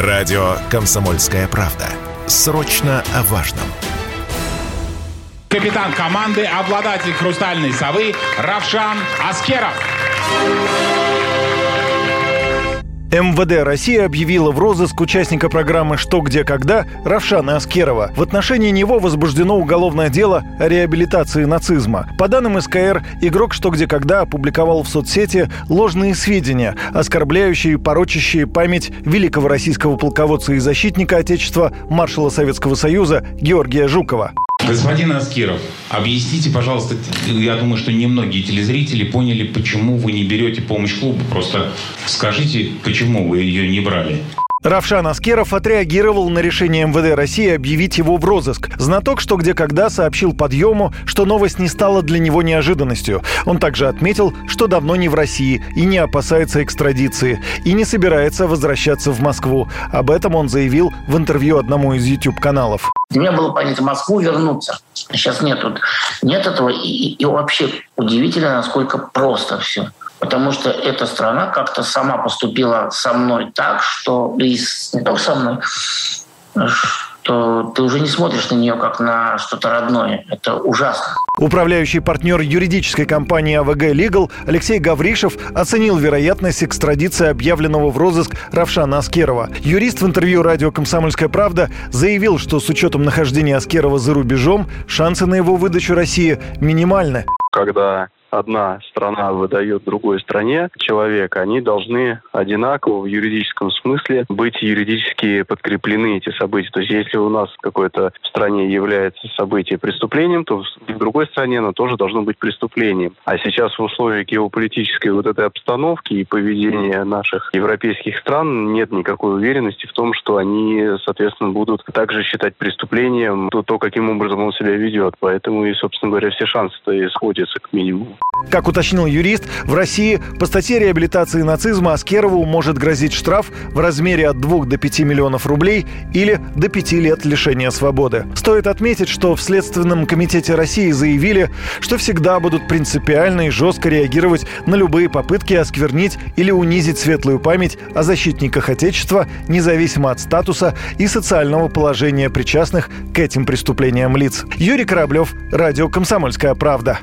Радио «Комсомольская правда». Срочно о важном. Капитан команды, обладатель хрустальной совы Равшан Аскеров. МВД России объявила в розыск участника программы «Что, где, когда» Равшана Аскерова. В отношении него возбуждено уголовное дело о реабилитации нацизма. По данным СКР, игрок «Что, где, когда» опубликовал в соцсети ложные сведения, оскорбляющие и порочащие память великого российского полководца и защитника Отечества маршала Советского Союза Георгия Жукова. Господин Аскеров, объясните, пожалуйста, я думаю, что немногие телезрители поняли, почему вы не берете помощь клуба. Просто скажите, почему вы ее не брали. Равшан Аскеров отреагировал на решение МВД России объявить его в розыск. Знаток «Что, где, когда» сообщил подъему, что новость не стала для него неожиданностью. Он также отметил, что давно не в России и не опасается экстрадиции, и не собирается возвращаться в Москву. Об этом он заявил в интервью одному из YouTube-каналов. Для меня было понятно, в Москву вернуться. Сейчас нет, нет этого. И, и вообще удивительно, насколько просто все. Потому что эта страна как-то сама поступила со мной так, что и не только со мной, что ты уже не смотришь на нее как на что-то родное. Это ужасно. Управляющий партнер юридической компании АВГ Legal Алексей Гавришев оценил вероятность экстрадиции объявленного в розыск Равшана Аскерова. Юрист в интервью радио «Комсомольская правда» заявил, что с учетом нахождения Аскерова за рубежом шансы на его выдачу России минимальны. Когда одна страна выдает другой стране человека, они должны одинаково в юридическом смысле быть юридически подкреплены эти события. То есть если у нас какой-то в стране является событие преступлением, то в другой стране оно тоже должно быть преступлением. А сейчас в условиях геополитической вот этой обстановки и поведения наших европейских стран нет никакой уверенности в том, что они, соответственно, будут также считать преступлением то, то каким образом он себя ведет. Поэтому и, собственно говоря, все шансы-то исходятся к минимуму. Как уточнил юрист, в России по статье реабилитации нацизма Аскерову может грозить штраф в размере от 2 до 5 миллионов рублей или до 5 лет лишения свободы. Стоит отметить, что в Следственном комитете России заявили, что всегда будут принципиально и жестко реагировать на любые попытки осквернить или унизить светлую память о защитниках Отечества, независимо от статуса и социального положения причастных к этим преступлениям лиц. Юрий Кораблев, Радио «Комсомольская правда».